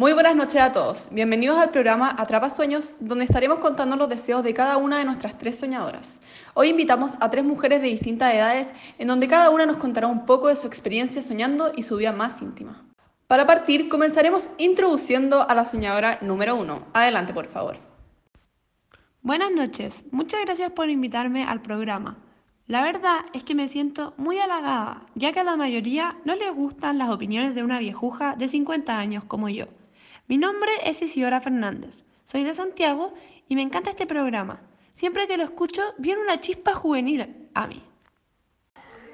Muy buenas noches a todos. Bienvenidos al programa Atrapa Sueños, donde estaremos contando los deseos de cada una de nuestras tres soñadoras. Hoy invitamos a tres mujeres de distintas edades, en donde cada una nos contará un poco de su experiencia soñando y su vida más íntima. Para partir, comenzaremos introduciendo a la soñadora número uno. Adelante, por favor. Buenas noches. Muchas gracias por invitarme al programa. La verdad es que me siento muy halagada, ya que a la mayoría no les gustan las opiniones de una viejuja de 50 años como yo. Mi nombre es Isidora Fernández, soy de Santiago y me encanta este programa. Siempre que lo escucho viene una chispa juvenil a mí.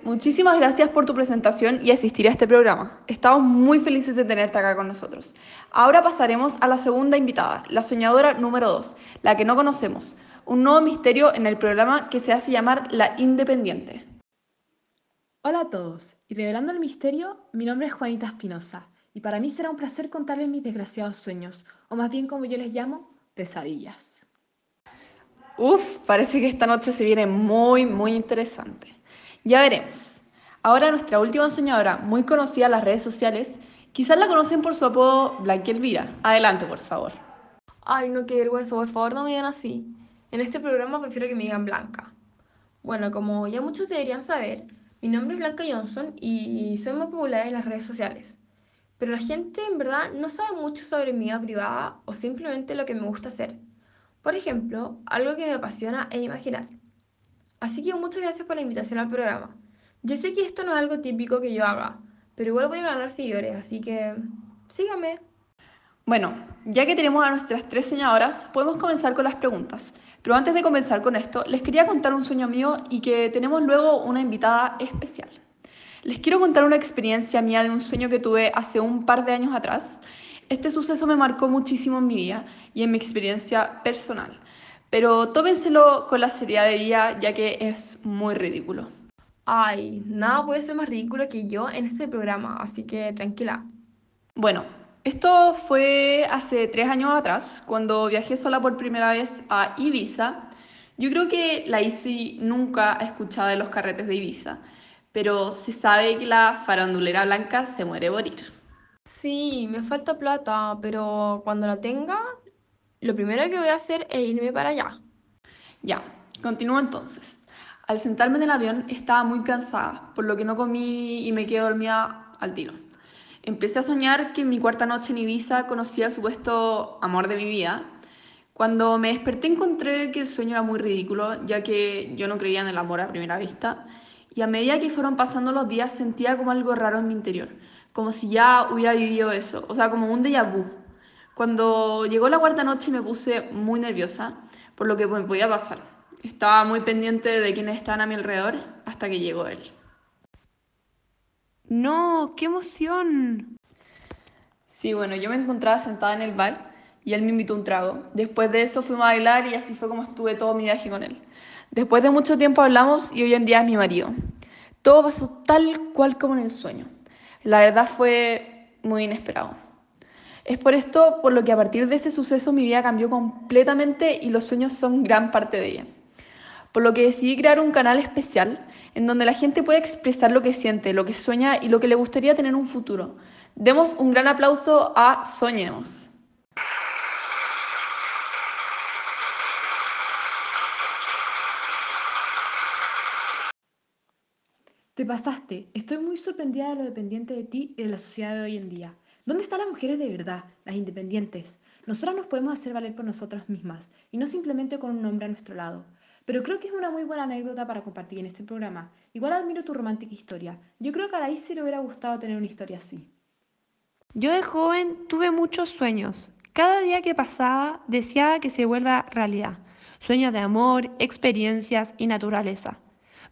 Muchísimas gracias por tu presentación y asistir a este programa. Estamos muy felices de tenerte acá con nosotros. Ahora pasaremos a la segunda invitada, la soñadora número 2, la que no conocemos, un nuevo misterio en el programa que se hace llamar La Independiente. Hola a todos, y revelando el misterio, mi nombre es Juanita Espinosa y para mí será un placer contarles mis desgraciados sueños, o más bien como yo les llamo, pesadillas. Uf, parece que esta noche se viene muy, muy interesante. Ya veremos. Ahora nuestra última soñadora, muy conocida en las redes sociales, quizás la conocen por su apodo Blanca Elvira. Adelante, por favor. Ay, no, qué vergüenza, por favor no me digan así. En este programa prefiero que me digan Blanca. Bueno, como ya muchos deberían saber, mi nombre es Blanca Johnson y soy muy popular en las redes sociales. Pero la gente en verdad no sabe mucho sobre mi vida privada o simplemente lo que me gusta hacer. Por ejemplo, algo que me apasiona es imaginar. Así que muchas gracias por la invitación al programa. Yo sé que esto no es algo típico que yo haga, pero igual voy a ganar seguidores, así que síganme. Bueno, ya que tenemos a nuestras tres soñadoras, podemos comenzar con las preguntas. Pero antes de comenzar con esto, les quería contar un sueño mío y que tenemos luego una invitada especial. Les quiero contar una experiencia mía de un sueño que tuve hace un par de años atrás. Este suceso me marcó muchísimo en mi vida y en mi experiencia personal, pero tómenselo con la seriedad de vida ya que es muy ridículo. Ay, nada puede ser más ridículo que yo en este programa, así que tranquila. Bueno, esto fue hace tres años atrás, cuando viajé sola por primera vez a Ibiza. Yo creo que la Isi nunca ha escuchado de los carretes de Ibiza pero se sabe que la farandulera blanca se muere por ir. Sí, me falta plata, pero cuando la tenga, lo primero que voy a hacer es irme para allá. Ya, continúo entonces. Al sentarme en el avión estaba muy cansada, por lo que no comí y me quedé dormida al tiro. Empecé a soñar que en mi cuarta noche en Ibiza conocía al supuesto amor de mi vida. Cuando me desperté encontré que el sueño era muy ridículo, ya que yo no creía en el amor a primera vista y a medida que fueron pasando los días sentía como algo raro en mi interior, como si ya hubiera vivido eso, o sea, como un déjà vu. Cuando llegó la cuarta noche me puse muy nerviosa por lo que me podía pasar. Estaba muy pendiente de quienes estaban a mi alrededor hasta que llegó él. No, qué emoción. Sí, bueno, yo me encontraba sentada en el bar y él me invitó un trago. Después de eso fuimos a bailar y así fue como estuve todo mi viaje con él. Después de mucho tiempo hablamos y hoy en día es mi marido. Todo pasó tal cual como en el sueño. La verdad fue muy inesperado. Es por esto por lo que a partir de ese suceso mi vida cambió completamente y los sueños son gran parte de ella. Por lo que decidí crear un canal especial en donde la gente puede expresar lo que siente, lo que sueña y lo que le gustaría tener en un futuro. Demos un gran aplauso a Soñemos. Te pasaste. Estoy muy sorprendida de lo dependiente de ti y de la sociedad de hoy en día. ¿Dónde están las mujeres de verdad, las independientes? Nosotras nos podemos hacer valer por nosotras mismas y no simplemente con un hombre a nuestro lado. Pero creo que es una muy buena anécdota para compartir en este programa. Igual admiro tu romántica historia. Yo creo que a la Isi le hubiera gustado tener una historia así. Yo de joven tuve muchos sueños. Cada día que pasaba deseaba que se vuelva realidad. Sueños de amor, experiencias y naturaleza.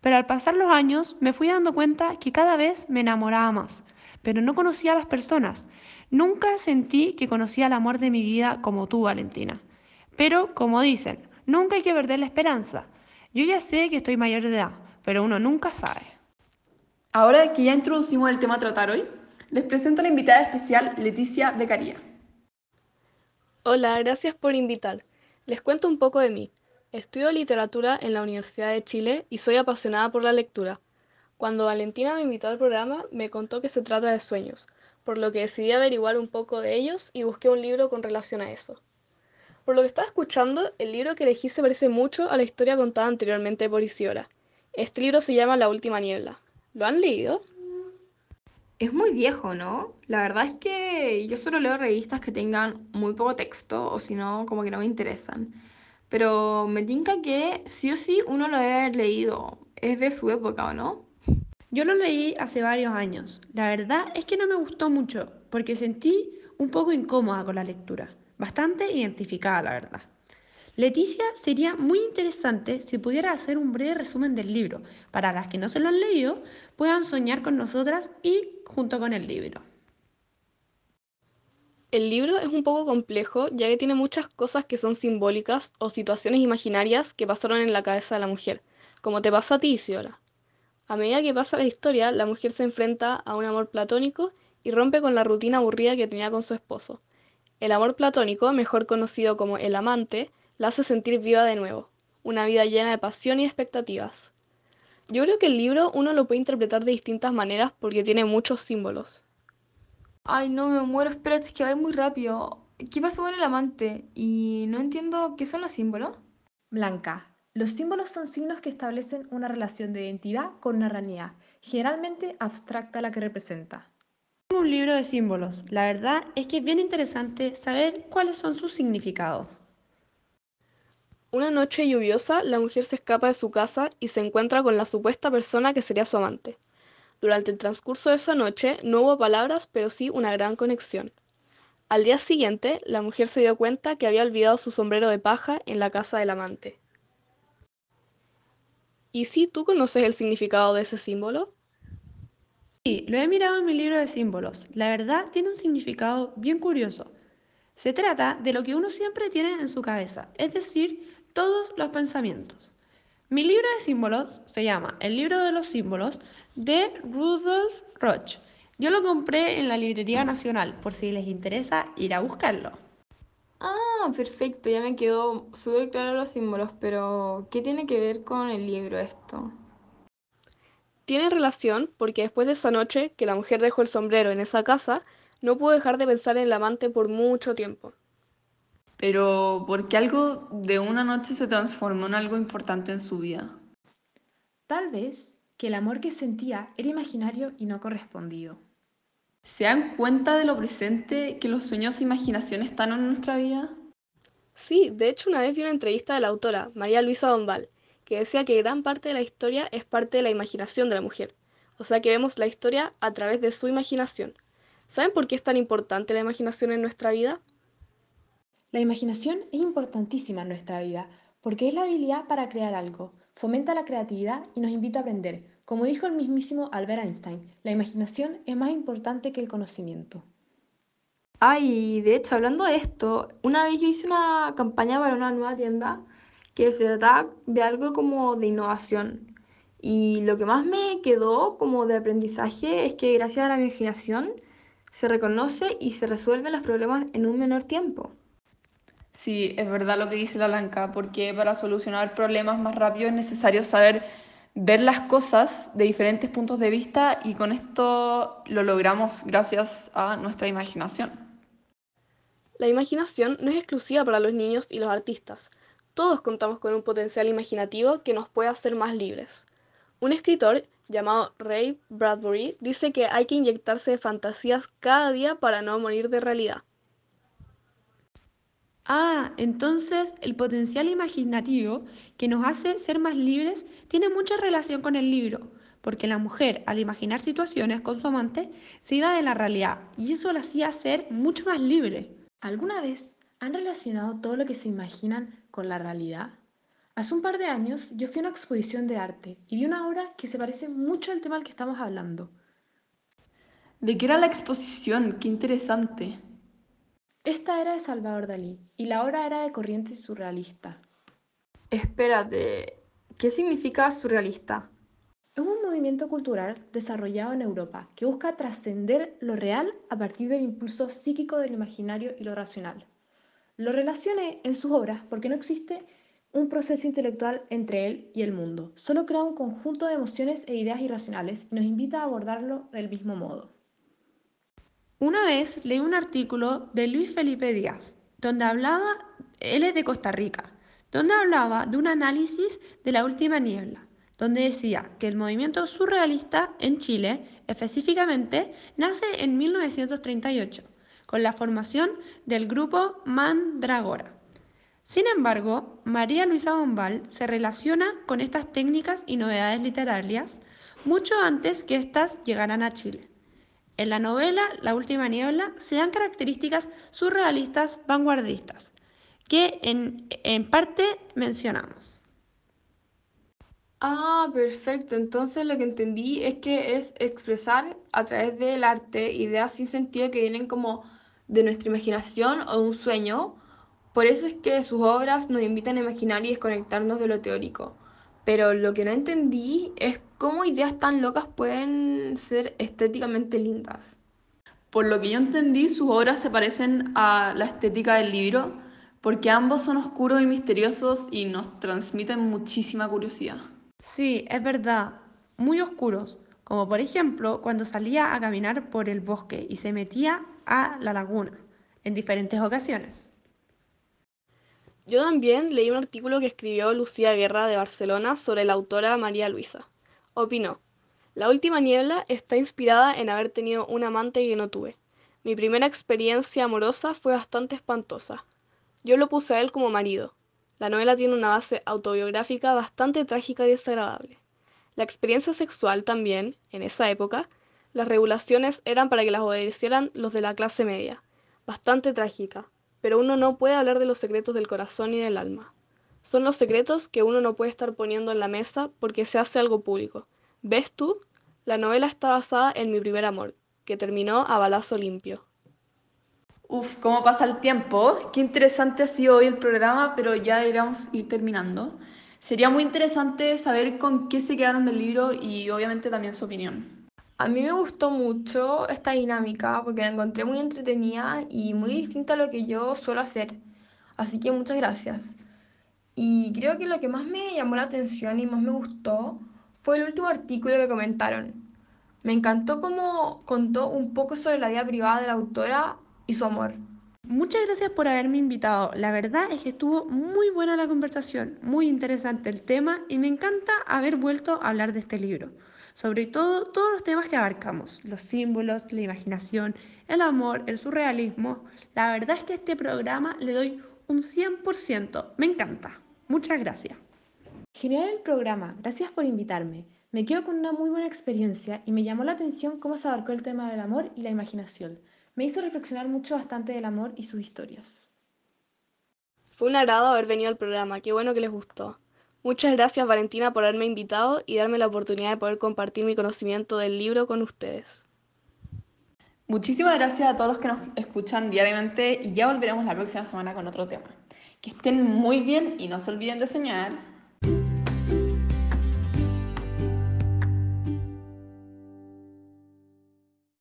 Pero al pasar los años me fui dando cuenta que cada vez me enamoraba más, pero no conocía a las personas. Nunca sentí que conocía el amor de mi vida como tú, Valentina. Pero, como dicen, nunca hay que perder la esperanza. Yo ya sé que estoy mayor de edad, pero uno nunca sabe. Ahora que ya introducimos el tema a tratar hoy, les presento a la invitada especial Leticia Becaría. Hola, gracias por invitar. Les cuento un poco de mí. Estudio literatura en la Universidad de Chile y soy apasionada por la lectura. Cuando Valentina me invitó al programa, me contó que se trata de sueños, por lo que decidí averiguar un poco de ellos y busqué un libro con relación a eso. Por lo que estaba escuchando, el libro que elegí se parece mucho a la historia contada anteriormente por Isidora. Este libro se llama La Última Niebla. ¿Lo han leído? Es muy viejo, ¿no? La verdad es que yo solo leo revistas que tengan muy poco texto o si no, como que no me interesan. Pero me tinca que sí o sí uno lo debe haber leído. Es de su época, ¿o no? Yo lo leí hace varios años. La verdad es que no me gustó mucho porque sentí un poco incómoda con la lectura. Bastante identificada, la verdad. Leticia, sería muy interesante si pudiera hacer un breve resumen del libro, para las que no se lo han leído puedan soñar con nosotras y junto con el libro. El libro es un poco complejo ya que tiene muchas cosas que son simbólicas o situaciones imaginarias que pasaron en la cabeza de la mujer, como te pasó a ti, Isidora. A medida que pasa la historia, la mujer se enfrenta a un amor platónico y rompe con la rutina aburrida que tenía con su esposo. El amor platónico, mejor conocido como el amante, la hace sentir viva de nuevo, una vida llena de pasión y expectativas. Yo creo que el libro uno lo puede interpretar de distintas maneras porque tiene muchos símbolos. Ay, no, me muero, espérate, es que va muy rápido. ¿Qué pasó con el amante? Y no entiendo qué son los símbolos. Blanca. Los símbolos son signos que establecen una relación de identidad con una realidad, generalmente abstracta la que representa. Un libro de símbolos. La verdad es que es bien interesante saber cuáles son sus significados. Una noche lluviosa, la mujer se escapa de su casa y se encuentra con la supuesta persona que sería su amante. Durante el transcurso de esa noche no hubo palabras, pero sí una gran conexión. Al día siguiente, la mujer se dio cuenta que había olvidado su sombrero de paja en la casa del amante. ¿Y si tú conoces el significado de ese símbolo? Sí, lo he mirado en mi libro de símbolos. La verdad tiene un significado bien curioso. Se trata de lo que uno siempre tiene en su cabeza, es decir, todos los pensamientos. Mi libro de símbolos se llama El libro de los símbolos de Rudolf Roch. Yo lo compré en la Librería Nacional por si les interesa ir a buscarlo. Ah, perfecto, ya me quedó súper claro los símbolos, pero ¿qué tiene que ver con el libro esto? Tiene relación porque después de esa noche que la mujer dejó el sombrero en esa casa, no pudo dejar de pensar en el amante por mucho tiempo. Pero, ¿por qué algo de una noche se transformó en algo importante en su vida? Tal vez que el amor que sentía era imaginario y no correspondido. ¿Se dan cuenta de lo presente que los sueños e imaginación están en nuestra vida? Sí, de hecho una vez vi una entrevista de la autora, María Luisa Dombal, que decía que gran parte de la historia es parte de la imaginación de la mujer. O sea que vemos la historia a través de su imaginación. ¿Saben por qué es tan importante la imaginación en nuestra vida? La imaginación es importantísima en nuestra vida porque es la habilidad para crear algo, fomenta la creatividad y nos invita a aprender. Como dijo el mismísimo Albert Einstein, la imaginación es más importante que el conocimiento. Ay, de hecho, hablando de esto, una vez yo hice una campaña para una nueva tienda que se trataba de algo como de innovación. Y lo que más me quedó como de aprendizaje es que gracias a la imaginación se reconoce y se resuelven los problemas en un menor tiempo. Sí, es verdad lo que dice la Blanca, porque para solucionar problemas más rápido es necesario saber ver las cosas de diferentes puntos de vista y con esto lo logramos gracias a nuestra imaginación. La imaginación no es exclusiva para los niños y los artistas. Todos contamos con un potencial imaginativo que nos puede hacer más libres. Un escritor llamado Ray Bradbury dice que hay que inyectarse fantasías cada día para no morir de realidad. Ah, entonces el potencial imaginativo que nos hace ser más libres tiene mucha relación con el libro, porque la mujer al imaginar situaciones con su amante se iba de la realidad y eso la hacía ser mucho más libre. ¿Alguna vez han relacionado todo lo que se imaginan con la realidad? Hace un par de años yo fui a una exposición de arte y vi una obra que se parece mucho al tema al que estamos hablando. ¿De qué era la exposición? Qué interesante. Esta era de Salvador Dalí y la obra era de corriente surrealista. Espérate, ¿qué significa surrealista? Es un movimiento cultural desarrollado en Europa que busca trascender lo real a partir del impulso psíquico del imaginario y lo racional. Lo relacione en sus obras porque no existe un proceso intelectual entre él y el mundo, solo crea un conjunto de emociones e ideas irracionales y nos invita a abordarlo del mismo modo. Una vez leí un artículo de Luis Felipe Díaz, donde hablaba, él es de Costa Rica, donde hablaba de un análisis de la última niebla, donde decía que el movimiento surrealista en Chile, específicamente, nace en 1938, con la formación del grupo Mandragora. Sin embargo, María Luisa Bombal se relaciona con estas técnicas y novedades literarias mucho antes que éstas llegaran a Chile. En la novela La Última Niebla se dan características surrealistas vanguardistas, que en, en parte mencionamos. Ah, perfecto. Entonces lo que entendí es que es expresar a través del arte ideas sin sentido que vienen como de nuestra imaginación o de un sueño. Por eso es que sus obras nos invitan a imaginar y desconectarnos de lo teórico. Pero lo que no entendí es cómo ideas tan locas pueden ser estéticamente lindas. Por lo que yo entendí, sus obras se parecen a la estética del libro, porque ambos son oscuros y misteriosos y nos transmiten muchísima curiosidad. Sí, es verdad, muy oscuros, como por ejemplo cuando salía a caminar por el bosque y se metía a la laguna en diferentes ocasiones. Yo también leí un artículo que escribió Lucía Guerra de Barcelona sobre la autora María Luisa. Opinó, La última niebla está inspirada en haber tenido un amante que no tuve. Mi primera experiencia amorosa fue bastante espantosa. Yo lo puse a él como marido. La novela tiene una base autobiográfica bastante trágica y desagradable. La experiencia sexual también, en esa época, las regulaciones eran para que las obedecieran los de la clase media. Bastante trágica, pero uno no puede hablar de los secretos del corazón y del alma. Son los secretos que uno no puede estar poniendo en la mesa porque se hace algo público. ¿Ves tú? La novela está basada en mi primer amor, que terminó a balazo limpio. Uf, cómo pasa el tiempo. Qué interesante ha sido hoy el programa, pero ya iremos ir terminando. Sería muy interesante saber con qué se quedaron del libro y obviamente también su opinión. A mí me gustó mucho esta dinámica porque la encontré muy entretenida y muy distinta a lo que yo suelo hacer. Así que muchas gracias. Y creo que lo que más me llamó la atención y más me gustó fue el último artículo que comentaron. Me encantó cómo contó un poco sobre la vida privada de la autora y su amor. Muchas gracias por haberme invitado. La verdad es que estuvo muy buena la conversación, muy interesante el tema y me encanta haber vuelto a hablar de este libro. Sobre todo todos los temas que abarcamos, los símbolos, la imaginación, el amor, el surrealismo. La verdad es que a este programa le doy un 100%. Me encanta. Muchas gracias. Genial el programa, gracias por invitarme. Me quedo con una muy buena experiencia y me llamó la atención cómo se abarcó el tema del amor y la imaginación. Me hizo reflexionar mucho bastante del amor y sus historias. Fue un agrado haber venido al programa, qué bueno que les gustó. Muchas gracias Valentina por haberme invitado y darme la oportunidad de poder compartir mi conocimiento del libro con ustedes. Muchísimas gracias a todos los que nos escuchan diariamente y ya volveremos la próxima semana con otro tema. Que estén muy bien y no se olviden de soñar.